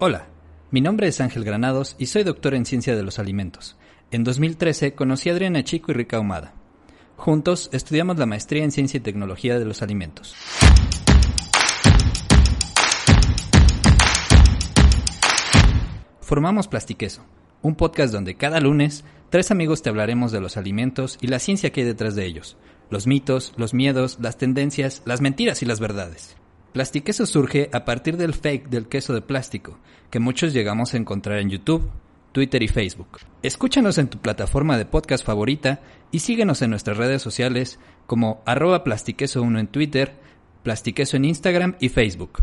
Hola, mi nombre es Ángel Granados y soy doctor en ciencia de los alimentos. En 2013 conocí a Adriana Chico y Rica Ahumada. Juntos estudiamos la maestría en ciencia y tecnología de los alimentos. Formamos Plastiqueso, un podcast donde cada lunes tres amigos te hablaremos de los alimentos y la ciencia que hay detrás de ellos, los mitos, los miedos, las tendencias, las mentiras y las verdades. Plastiqueso surge a partir del fake del queso de plástico, que muchos llegamos a encontrar en YouTube, Twitter y Facebook. Escúchanos en tu plataforma de podcast favorita y síguenos en nuestras redes sociales como arroba plastiqueso1 en Twitter, plastiqueso en Instagram y Facebook.